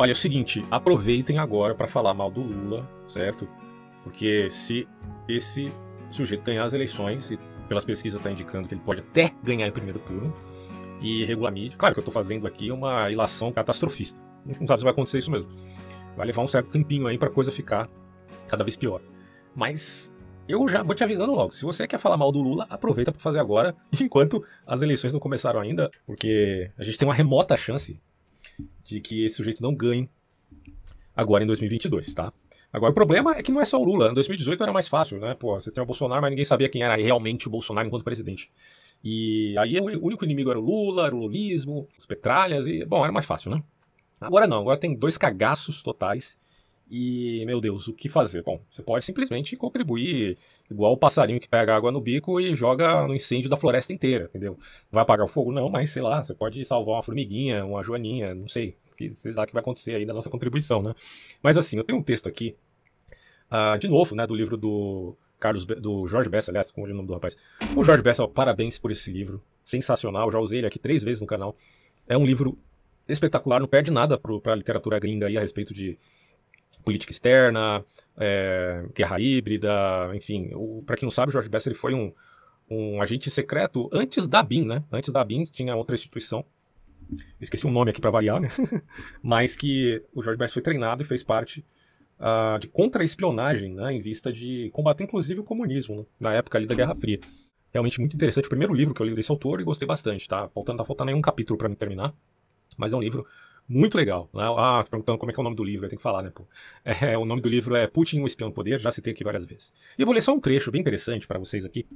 Olha, é o seguinte, aproveitem agora para falar mal do Lula, certo? Porque se esse sujeito ganhar as eleições, e pelas pesquisas está indicando que ele pode até ganhar em primeiro turno, e regular mídia, claro que eu estou fazendo aqui uma ilação catastrofista. Não sabe se vai acontecer isso mesmo. Vai levar um certo tempinho aí para a coisa ficar cada vez pior. Mas eu já vou te avisando logo. Se você quer falar mal do Lula, aproveita para fazer agora, enquanto as eleições não começaram ainda, porque a gente tem uma remota chance de que esse sujeito não ganhe agora em 2022, tá? Agora, o problema é que não é só o Lula. Em 2018 era mais fácil, né? Pô, você tem o Bolsonaro, mas ninguém sabia quem era realmente o Bolsonaro enquanto presidente. E aí o único inimigo era o Lula, era o lulismo, os petralhas, e, bom, era mais fácil, né? Agora não, agora tem dois cagaços totais e, meu Deus, o que fazer? Bom, você pode simplesmente contribuir igual o passarinho que pega água no bico e joga no incêndio da floresta inteira, entendeu? Vai apagar o fogo? Não, mas sei lá, você pode salvar uma formiguinha, uma joaninha, não sei. Que, sei lá o que vai acontecer aí da nossa contribuição, né? Mas assim, eu tenho um texto aqui, uh, de novo, né, do livro do Carlos, do Jorge Bessa, aliás, como é o nome do rapaz. O Jorge Bessa, parabéns por esse livro, sensacional, já usei ele aqui três vezes no canal. É um livro espetacular, não perde nada para a literatura gringa aí a respeito de política externa, é, guerra híbrida, enfim. Para quem não sabe, o George Best ele foi um, um agente secreto antes da BIM, né? Antes da BIM tinha outra instituição, esqueci o um nome aqui para variar, né? Mas que o George Best foi treinado e fez parte uh, de contra-espionagem, né? Em vista de combater inclusive o comunismo, né? na época ali da Guerra Fria. Realmente muito interessante. O primeiro livro que eu li desse autor e gostei bastante, tá? Faltando, tá faltando aí um capítulo para me terminar. Mas é um livro muito legal. Né? Ah, perguntando como é que é o nome do livro, eu tenho que falar, né? Pô? É, o nome do livro é Putin, o espião do poder, já citei aqui várias vezes. E eu vou ler só um trecho bem interessante para vocês aqui,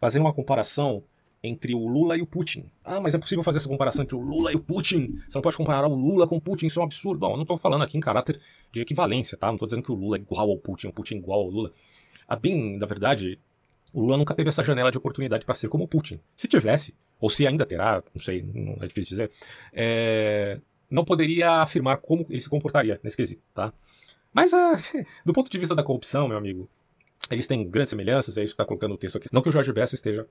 fazendo uma comparação entre o Lula e o Putin. Ah, mas é possível fazer essa comparação entre o Lula e o Putin? Você não pode comparar o Lula com o Putin, isso é um absurdo. Bom, eu não estou falando aqui em caráter de equivalência, tá? Não estou dizendo que o Lula é igual ao Putin, o Putin é igual ao Lula. A bem, na verdade, o Lula nunca teve essa janela de oportunidade para ser como o Putin. Se tivesse, ou se ainda terá, não sei, não é difícil dizer, é, não poderia afirmar como ele se comportaria nesse quesito, tá? Mas, uh, do ponto de vista da corrupção, meu amigo, eles têm grandes semelhanças, é isso que está colocando o texto aqui. Não que o Jorge Bessa esteja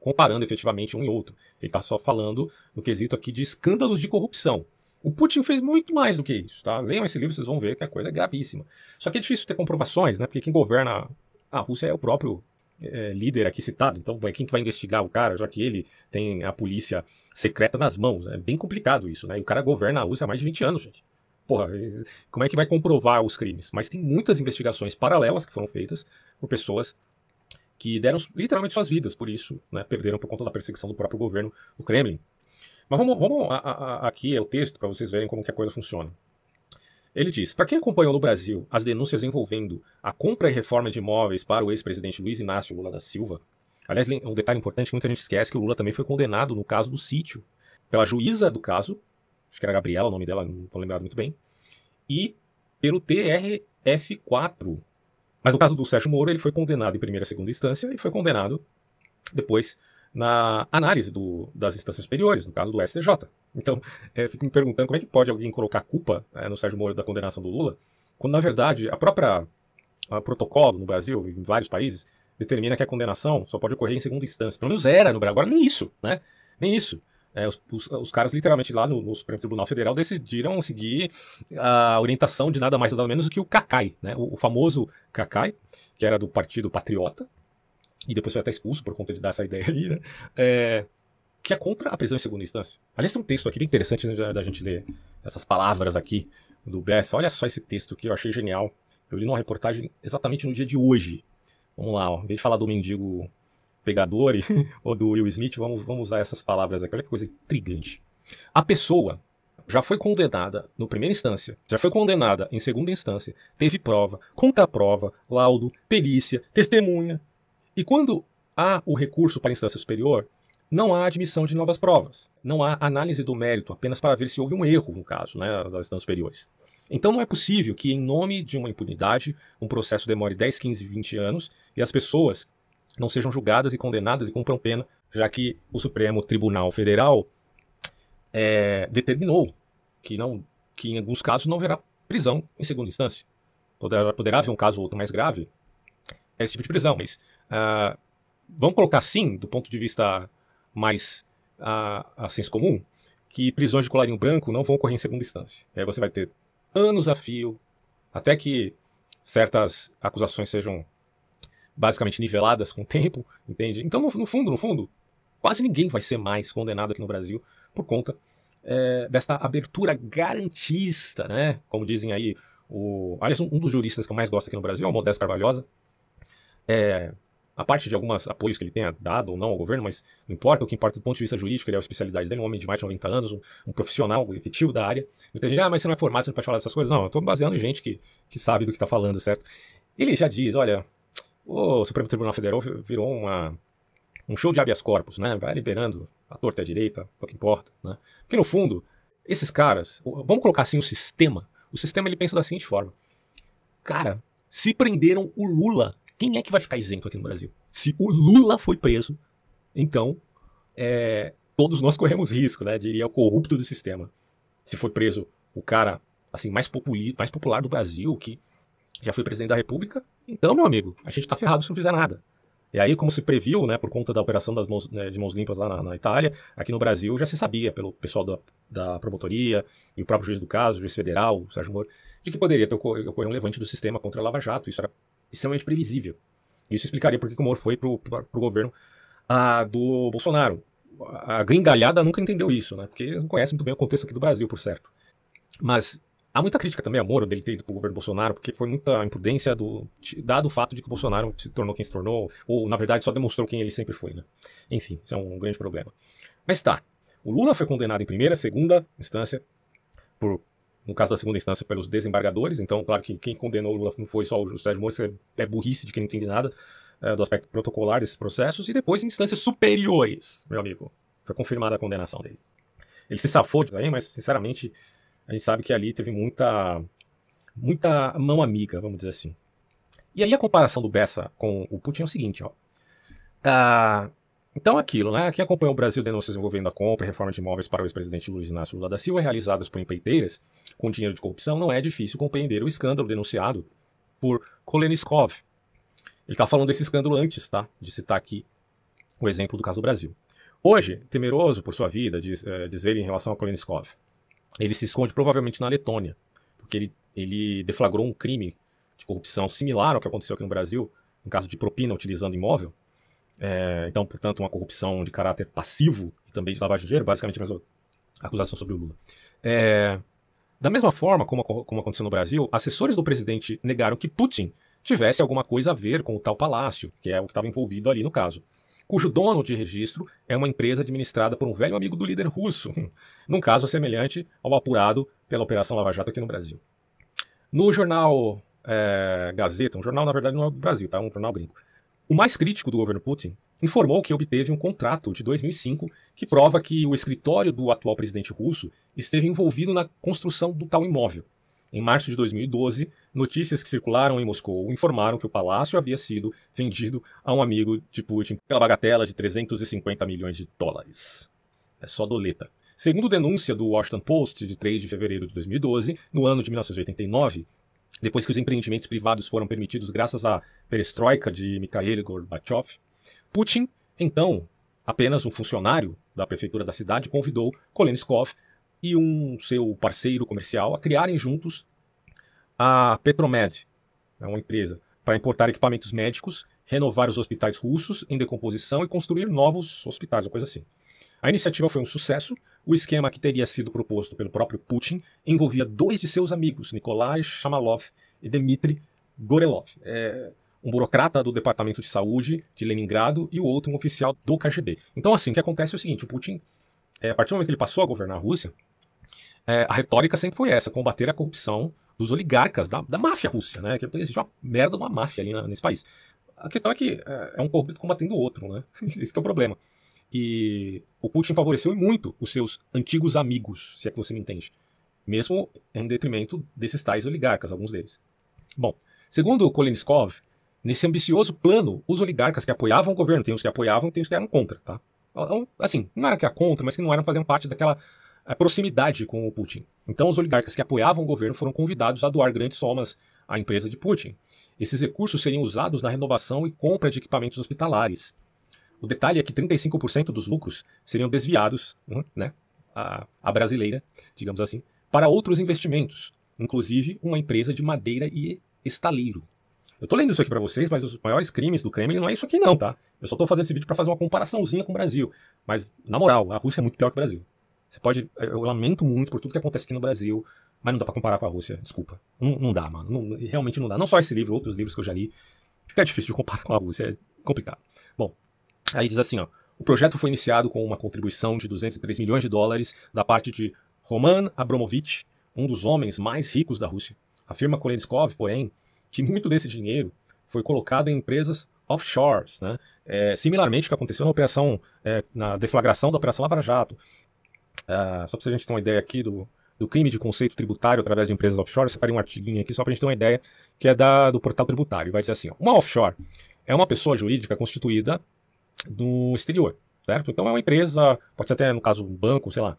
comparando efetivamente um e outro. Ele está só falando no quesito aqui de escândalos de corrupção. O Putin fez muito mais do que isso, tá? Leiam esse livro, vocês vão ver que a coisa é gravíssima. Só que é difícil ter comprovações, né? Porque quem governa a Rússia é o próprio é, líder aqui citado. Então, quem que vai investigar o cara, já que ele tem a polícia secreta nas mãos. É bem complicado isso, né? E o cara governa a Rússia há mais de 20 anos, gente. Porra, como é que vai comprovar os crimes? Mas tem muitas investigações paralelas que foram feitas por pessoas que deram literalmente suas vidas por isso, né? Perderam por conta da perseguição do próprio governo, o Kremlin. Mas vamos, vamos a, a, aqui é o texto para vocês verem como que a coisa funciona. Ele diz: Para quem acompanhou no Brasil as denúncias envolvendo a compra e reforma de imóveis para o ex-presidente Luiz Inácio Lula da Silva, Aliás, um detalhe importante que muita gente esquece que o Lula também foi condenado no caso do sítio pela juíza do caso, acho que era Gabriela o nome dela, não estou lembrado muito bem, e pelo TRF4. Mas no caso do Sérgio Moro, ele foi condenado em primeira e segunda instância e foi condenado depois na análise do, das instâncias superiores, no caso do STJ. Então, é, fico me perguntando como é que pode alguém colocar culpa é, no Sérgio Moro da condenação do Lula, quando na verdade a própria a protocolo no Brasil, em vários países, determina que a condenação só pode ocorrer em segunda instância. Pelo menos era no Brasil. Agora nem isso, né? Nem isso. É, os, os, os, caras literalmente lá no, no, Supremo Tribunal Federal decidiram seguir a orientação de nada mais nada menos do que o CACAI, né? o, o famoso CACAI, que era do Partido Patriota, e depois foi até expulso por conta de dar essa ideia aí, né? É, que é contra a prisão em segunda instância. Aliás, tem um texto aqui bem interessante né, da, gente ler essas palavras aqui do Bessa. Olha só esse texto que eu achei genial. Eu li numa reportagem exatamente no dia de hoje, Vamos lá, ó. em vez de falar do mendigo pegador e, ou do Will Smith, vamos, vamos usar essas palavras aqui. Olha que coisa intrigante. A pessoa já foi condenada no primeira instância, já foi condenada em segunda instância, teve prova, contra-prova, laudo, perícia, testemunha. E quando há o recurso para a instância superior, não há admissão de novas provas. Não há análise do mérito, apenas para ver se houve um erro, no caso, né, das instâncias superiores. Então não é possível que, em nome de uma impunidade, um processo demore 10, 15, 20 anos e as pessoas não sejam julgadas e condenadas e cumpram pena, já que o Supremo Tribunal Federal é, determinou que, não, que em alguns casos não haverá prisão em segunda instância. Poderá, poderá haver um caso ou outro mais grave, é esse tipo de prisão, mas uh, vamos colocar assim, do ponto de vista mais uh, a senso comum, que prisões de colarinho branco não vão ocorrer em segunda instância. aí você vai ter anos a fio, até que certas acusações sejam basicamente niveladas com o tempo, entende? Então, no, no fundo, no fundo, quase ninguém vai ser mais condenado aqui no Brasil por conta é, desta abertura garantista, né? Como dizem aí, o, aliás, um, um, dos juristas que eu mais gosto aqui no Brasil o Modesto Carvalhosa. É, a parte de alguns apoios que ele tenha dado ou não ao governo, mas não importa, o que importa do ponto de vista jurídico, ele é a especialidade dele, um homem de mais de 90 anos, um, um profissional efetivo da área. Muita gente, ah, mas você não é formado, você não pode falar dessas coisas. Não, eu estou baseando em gente que, que sabe do que está falando, certo? Ele já diz, olha, o Supremo Tribunal Federal virou uma, um show de habeas corpus, né? Vai liberando a torta a direita, o que importa, né? Porque no fundo, esses caras, vamos colocar assim o sistema, o sistema ele pensa da seguinte forma: cara, se prenderam o Lula, quem é que vai ficar isento aqui no Brasil? Se o Lula foi preso, então é, todos nós corremos risco, né? Diria o corrupto do sistema. Se foi preso o cara assim mais, populi, mais popular do Brasil, que já foi presidente da República, então, meu amigo, a gente tá ferrado se não fizer nada. E aí, como se previu, né, por conta da operação das mãos, né, de mãos limpas lá na, na, Itália, aqui no Brasil já se sabia, pelo pessoal da, da promotoria e o próprio juiz do caso, o juiz federal, o Sérgio Moro, de que poderia ter ocorrido um levante do sistema contra a Lava Jato. Isso era extremamente previsível. Isso explicaria por que o Moro foi pro, pro governo ah, do Bolsonaro. A gringalhada nunca entendeu isso, né? Porque não conhece muito bem o contexto aqui do Brasil, por certo. Mas Há muita crítica também a Moro dele ter ido o governo Bolsonaro, porque foi muita imprudência do, dado o fato de que o Bolsonaro se tornou quem se tornou, ou na verdade só demonstrou quem ele sempre foi, né? Enfim, isso é um grande problema. Mas tá, o Lula foi condenado em primeira, segunda instância, por, no caso da segunda instância, pelos desembargadores, então, claro que quem condenou Lula não foi só o Sérgio Moro, isso é burrice de quem não entende nada é, do aspecto protocolar desses processos, e depois em instâncias superiores, meu amigo, foi confirmada a condenação dele. Ele se safou disso aí, mas, sinceramente, a gente sabe que ali teve muita, muita mão amiga, vamos dizer assim. E aí a comparação do Bessa com o Putin é o seguinte, ó. Ah, então aquilo, né? Quem acompanhou o Brasil denúncias envolvendo a compra e reforma de imóveis para o ex-presidente Luiz Inácio Lula da Silva realizadas por empreiteiras com dinheiro de corrupção, não é difícil compreender o escândalo denunciado por Koleniskov. Ele está falando desse escândalo antes, tá? De citar aqui o exemplo do caso do Brasil. Hoje, temeroso por sua vida, diz, é, diz ele em relação a Koleniskov, ele se esconde provavelmente na Letônia, porque ele, ele deflagrou um crime de corrupção similar ao que aconteceu aqui no Brasil, no caso de propina utilizando imóvel. É, então, portanto, uma corrupção de caráter passivo e também de lavagem de dinheiro, basicamente a mesma acusação sobre o Lula. É, da mesma forma como, como aconteceu no Brasil, assessores do presidente negaram que Putin tivesse alguma coisa a ver com o tal palácio, que é o que estava envolvido ali no caso cujo dono de registro é uma empresa administrada por um velho amigo do líder russo, num caso semelhante ao apurado pela Operação Lava Jato aqui no Brasil. No jornal é, Gazeta, um jornal na verdade não é do Brasil, tá? um jornal gringo, o mais crítico do governo Putin informou que obteve um contrato de 2005 que prova que o escritório do atual presidente russo esteve envolvido na construção do tal imóvel. Em março de 2012, notícias que circularam em Moscou informaram que o palácio havia sido vendido a um amigo de Putin pela bagatela de 350 milhões de dólares. É só doleta. Segundo denúncia do Washington Post de 3 de fevereiro de 2012, no ano de 1989, depois que os empreendimentos privados foram permitidos graças à perestroika de Mikhail Gorbachev, Putin, então apenas um funcionário da prefeitura da cidade, convidou Kolenskov e um seu parceiro comercial a criarem juntos a Petromed, é uma empresa, para importar equipamentos médicos, renovar os hospitais russos em decomposição e construir novos hospitais, uma coisa assim. A iniciativa foi um sucesso. O esquema que teria sido proposto pelo próprio Putin envolvia dois de seus amigos, Nikolai Shamalov e Dmitry Gorelov, é, um burocrata do Departamento de Saúde de Leningrado e o outro um oficial do KGB. Então, assim, o que acontece é o seguinte: o Putin, é, a partir do momento que ele passou a governar a Rússia, é, a retórica sempre foi essa, combater a corrupção dos oligarcas, da, da máfia russa, né? Que existe uma merda de uma máfia ali na, nesse país. A questão é que é, é um corrupto combatendo o outro, né? Esse é o problema. E o Putin favoreceu muito os seus antigos amigos, se é que você me entende. Mesmo em detrimento desses tais oligarcas, alguns deles. Bom, segundo Kolenskov, nesse ambicioso plano, os oligarcas que apoiavam o governo, tem os que apoiavam, tem os que eram contra, tá? Então, assim, não era que era contra, mas que não eram fazendo parte daquela a proximidade com o Putin. Então, os oligarcas que apoiavam o governo foram convidados a doar grandes somas à empresa de Putin. Esses recursos seriam usados na renovação e compra de equipamentos hospitalares. O detalhe é que 35% dos lucros seriam desviados, hum, né, a, a brasileira, digamos assim, para outros investimentos, inclusive uma empresa de madeira e estaleiro. Eu tô lendo isso aqui para vocês, mas os maiores crimes do Kremlin não é isso aqui não, tá? Eu só tô fazendo esse vídeo para fazer uma comparaçãozinha com o Brasil. Mas, na moral, a Rússia é muito pior que o Brasil. Você pode... Eu lamento muito por tudo que acontece aqui no Brasil, mas não dá pra comparar com a Rússia, desculpa. Não, não dá, mano. Não, realmente não dá. Não só esse livro, outros livros que eu já li. Fica difícil de comparar com a Rússia, é complicado. Bom, aí diz assim, ó. O projeto foi iniciado com uma contribuição de 203 milhões de dólares da parte de Roman Abramovich, um dos homens mais ricos da Rússia. Afirma Kolenskov, porém, que muito desse dinheiro foi colocado em empresas offshores, né? É, similarmente o que aconteceu na operação, é, na deflagração da Operação Lava Jato. É, só para a gente ter uma ideia aqui do, do crime de conceito tributário através de empresas offshore, eu separei um artiguinho aqui só para a gente ter uma ideia, que é da, do portal tributário. Vai dizer assim, ó, uma offshore é uma pessoa jurídica constituída no exterior, certo? Então é uma empresa, pode ser até no caso um banco, sei lá,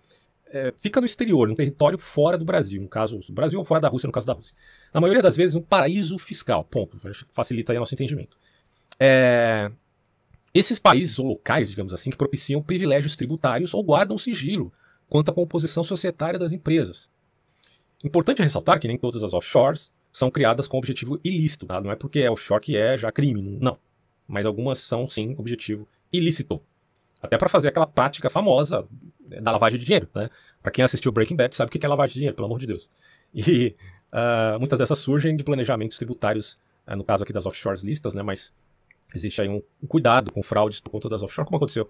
é, fica no exterior, no território fora do Brasil, no caso do Brasil ou fora da Rússia, no caso da Rússia. Na maioria das vezes, um paraíso fiscal, ponto. Facilita aí o nosso entendimento. É, esses países ou locais, digamos assim, que propiciam privilégios tributários ou guardam sigilo quanto à composição societária das empresas. Importante ressaltar que nem todas as offshores são criadas com objetivo ilícito, tá? não é porque é offshore que é já crime, não. Mas algumas são sim objetivo ilícito. Até para fazer aquela prática famosa da lavagem de dinheiro, né? Para quem assistiu Breaking Bad sabe o que é lavagem de dinheiro, pelo amor de Deus. E uh, muitas dessas surgem de planejamentos tributários, uh, no caso aqui das offshores listas, né? Mas existe aí um, um, cuidado com fraudes por conta das offshores, como aconteceu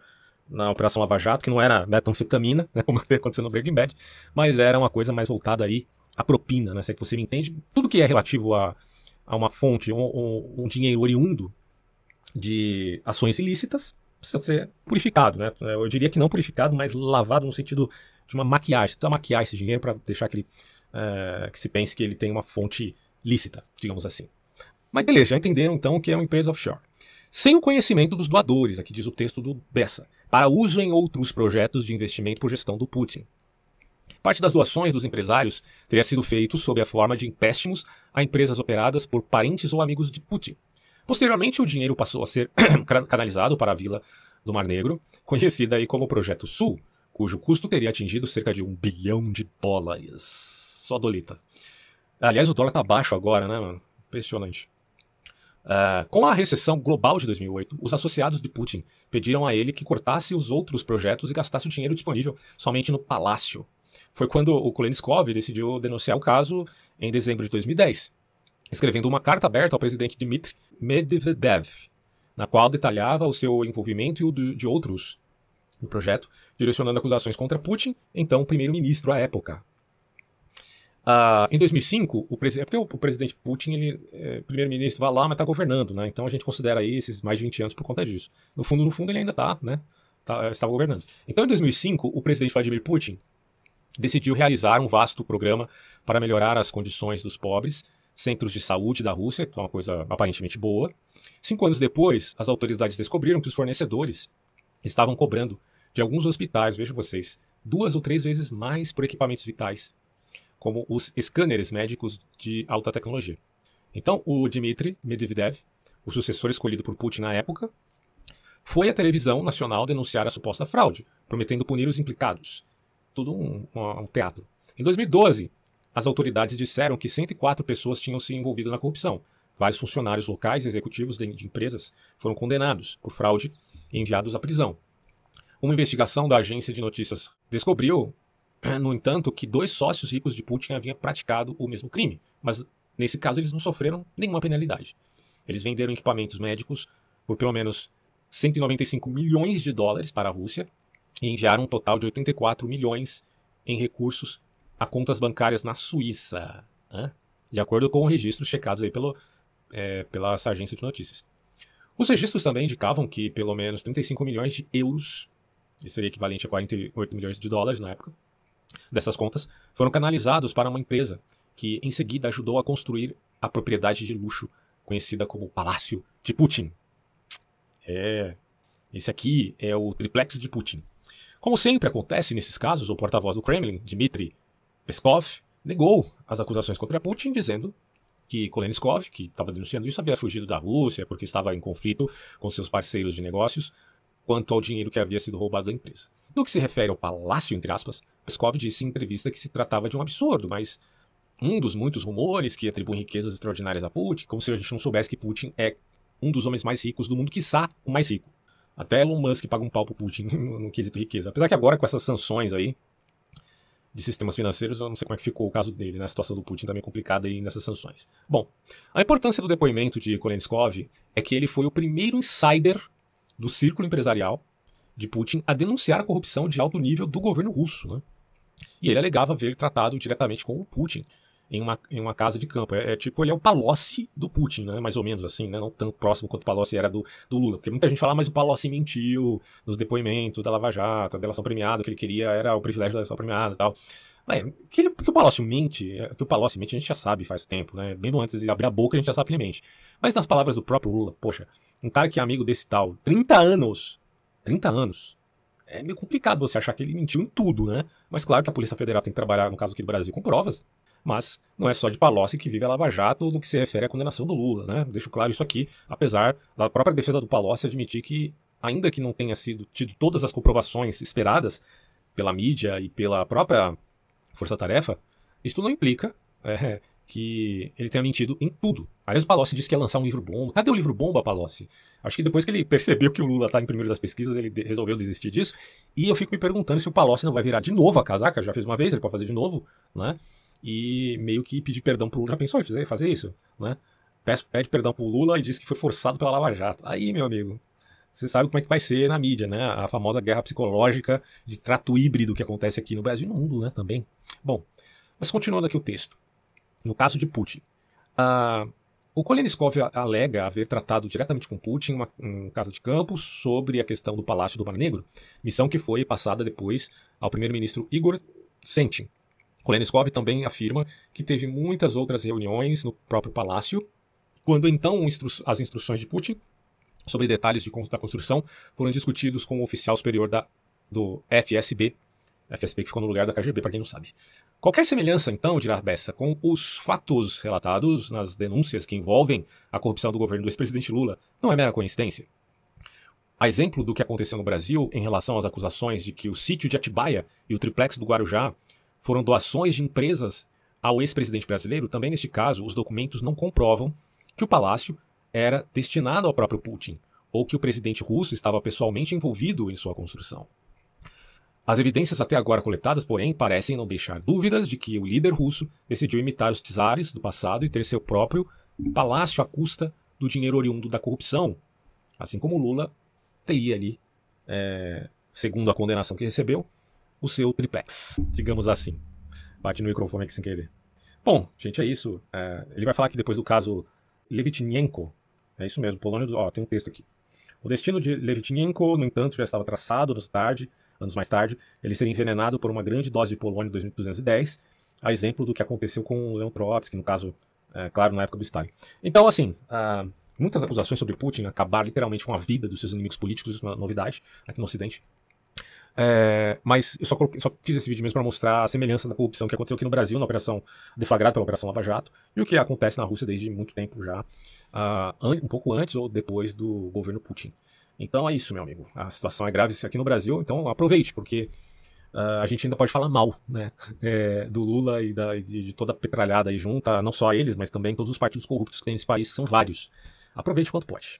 na Operação Lava Jato, que não era metanfetamina, né? Como aconteceu no Breaking Bad, mas era uma coisa mais voltada aí à propina, né? Se é que você entende. Tudo que é relativo a, a uma fonte, um, um, um dinheiro oriundo de ações ilícitas, precisa ser purificado, né? Eu diria que não purificado, mas lavado no sentido de uma maquiagem. Precisa maquiar esse dinheiro para deixar que, ele, é, que se pense que ele tem uma fonte lícita, digamos assim. Mas beleza, já entenderam então o que é uma empresa offshore. Sem o conhecimento dos doadores, aqui diz o texto do Bessa, para uso em outros projetos de investimento por gestão do Putin. Parte das doações dos empresários teria sido feito sob a forma de empréstimos a empresas operadas por parentes ou amigos de Putin. Posteriormente, o dinheiro passou a ser canalizado para a Vila do Mar Negro, conhecida aí como Projeto Sul, cujo custo teria atingido cerca de um bilhão de dólares. Só dolita. Aliás, o dólar tá baixo agora, né, mano? Impressionante. Uh, com a recessão global de 2008, os associados de Putin pediram a ele que cortasse os outros projetos e gastasse o dinheiro disponível somente no palácio. Foi quando o Kulenskov decidiu denunciar o caso em dezembro de 2010 escrevendo uma carta aberta ao presidente Dmitry Medvedev, na qual detalhava o seu envolvimento e o de outros no projeto, direcionando acusações contra Putin, então primeiro-ministro à época. Uh, em 2005, o presidente, é porque o, presidente Putin, ele é primeiro-ministro, vai lá, mas está governando, né? Então a gente considera aí esses mais de 20 anos por conta disso. No fundo, no fundo, ele ainda está, né? Tá, estava governando. Então, em 2005, o presidente Vladimir Putin decidiu realizar um vasto programa para melhorar as condições dos pobres centros de saúde da Rússia, que é uma coisa aparentemente boa. Cinco anos depois, as autoridades descobriram que os fornecedores estavam cobrando de alguns hospitais, vejam vocês, duas ou três vezes mais por equipamentos vitais, como os scanners médicos de alta tecnologia. Então, o Dmitry Medvedev, o sucessor escolhido por Putin na época, foi à televisão nacional denunciar a suposta fraude, prometendo punir os implicados. Tudo um, um teatro. Em 2012, as autoridades disseram que 104 pessoas tinham se envolvido na corrupção. Vários funcionários locais e executivos de, de empresas foram condenados por fraude e enviados à prisão. Uma investigação da agência de notícias descobriu, no entanto, que dois sócios ricos de Putin haviam praticado o mesmo crime, mas nesse caso eles não sofreram nenhuma penalidade. Eles venderam equipamentos médicos por pelo menos 195 milhões de dólares para a Rússia e enviaram um total de 84 milhões em recursos a contas bancárias na Suíça, né? de acordo com registros checados aí pelo, é, pela agência de notícias. Os registros também indicavam que pelo menos 35 milhões de euros, isso seria equivalente a 48 milhões de dólares na época, dessas contas foram canalizados para uma empresa que em seguida ajudou a construir a propriedade de luxo conhecida como Palácio de Putin. É, esse aqui é o triplex de Putin. Como sempre acontece nesses casos, o porta-voz do Kremlin, Dmitry Peskov negou as acusações contra Putin, dizendo que Kolenskov, que estava denunciando isso, havia fugido da Rússia porque estava em conflito com seus parceiros de negócios quanto ao dinheiro que havia sido roubado da empresa. No que se refere ao palácio, entre aspas, Peskov disse em entrevista que se tratava de um absurdo, mas um dos muitos rumores que atribuem riquezas extraordinárias a Putin, como se a gente não soubesse que Putin é um dos homens mais ricos do mundo, quiçá o mais rico. Até Elon Musk paga um pau pro Putin no quesito riqueza. Apesar que agora com essas sanções aí de sistemas financeiros, eu não sei como é que ficou o caso dele, né? A situação do Putin também é complicada aí nessas sanções. Bom, a importância do depoimento de Kolenskov é que ele foi o primeiro insider do círculo empresarial de Putin a denunciar a corrupção de alto nível do governo russo, né? E ele alegava ver tratado diretamente com o Putin em uma, em uma casa de campo. É, é, tipo, ele é o Palocci do Putin, né? Mais ou menos assim, né? Não tão próximo quanto o Palocci era do, do Lula. Porque muita gente fala, ah, mas o Palocci mentiu nos depoimentos da Lava Jato, da delação premiada, o que ele queria era o privilégio da delação premiada e tal. É, que, ele, que o Palocci mente, é, que o Palocci mente a gente já sabe faz tempo, né? Bem antes de abrir a boca a gente já sabe que ele mente. Mas nas palavras do próprio Lula, poxa, um cara que é amigo desse tal, 30 anos, 30 anos, é meio complicado você achar que ele mentiu em tudo, né? Mas claro que a Polícia Federal tem que trabalhar, no caso aqui do Brasil, com provas. Mas não é só de Palocci que vive a Lava Jato no que se refere à condenação do Lula, né? Deixo claro isso aqui, apesar da própria defesa do Palocci admitir que, ainda que não tenha sido tido todas as comprovações esperadas pela mídia e pela própria força-tarefa, isso não implica é, que ele tenha mentido em tudo. Aliás, o Palocci disse que ia lançar um livro bomba. Cadê o livro bomba, Palocci? Acho que depois que ele percebeu que o Lula está em primeiro das pesquisas, ele resolveu desistir disso. E eu fico me perguntando se o Palocci não vai virar de novo a casaca. Já fez uma vez, ele pode fazer de novo, né? E meio que pedir perdão pro Lula. Já pensou em fazer, fazer isso, né? Pede perdão pro Lula e diz que foi forçado pela Lava Jato. Aí, meu amigo, você sabe como é que vai ser na mídia, né? A famosa guerra psicológica de trato híbrido que acontece aqui no Brasil e no mundo, né? Também. Bom, mas continuando aqui o texto. No caso de Putin, uh, o Koleniskov alega haver tratado diretamente com Putin uma, um casa de campo sobre a questão do Palácio do Mar Negro, missão que foi passada depois ao primeiro-ministro Igor Sentin. Koleniskov também afirma que teve muitas outras reuniões no próprio palácio, quando então as instruções de Putin sobre detalhes de, da construção foram discutidos com o oficial superior da, do FSB, FSB que ficou no lugar da KGB, para quem não sabe. Qualquer semelhança, então, dirá Bessa, com os fatos relatados nas denúncias que envolvem a corrupção do governo do ex-presidente Lula não é mera coincidência. A exemplo do que aconteceu no Brasil em relação às acusações de que o sítio de Atibaia e o triplex do Guarujá foram doações de empresas ao ex-presidente brasileiro, também neste caso, os documentos não comprovam que o palácio era destinado ao próprio Putin ou que o presidente russo estava pessoalmente envolvido em sua construção. As evidências até agora coletadas, porém, parecem não deixar dúvidas de que o líder russo decidiu imitar os czares do passado e ter seu próprio palácio à custa do dinheiro oriundo da corrupção, assim como Lula teria ali, é, segundo a condenação que recebeu, o seu triplex, digamos assim. Bate no microfone aqui sem querer. Bom, gente, é isso. É, ele vai falar que depois do caso Levitchenko, é isso mesmo, Polônia, do, ó, tem um texto aqui. O destino de Levitchenko, no entanto, já estava traçado anos tarde anos mais tarde, ele seria envenenado por uma grande dose de polônio em 2210, a exemplo do que aconteceu com Leon Trotsky, no caso, é, claro, na época do Stalin. Então, assim, uh, muitas acusações sobre Putin acabaram literalmente com a vida dos seus inimigos políticos, isso é uma novidade aqui no Ocidente. É, mas eu só, coloquei, só, fiz esse vídeo mesmo para mostrar a semelhança da corrupção que aconteceu aqui no Brasil, na operação deflagrada pela Operação Lava Jato, e o que acontece na Rússia desde muito tempo já, uh, um pouco antes ou depois do governo Putin. Então é isso, meu amigo. A situação é grave aqui no Brasil, então aproveite, porque uh, a gente ainda pode falar mal né, é, do Lula e, da, de toda a petralhada aí junta, não só eles, mas também todos os partidos corruptos que tem nesse país, que são vários. Aproveite quanto pode.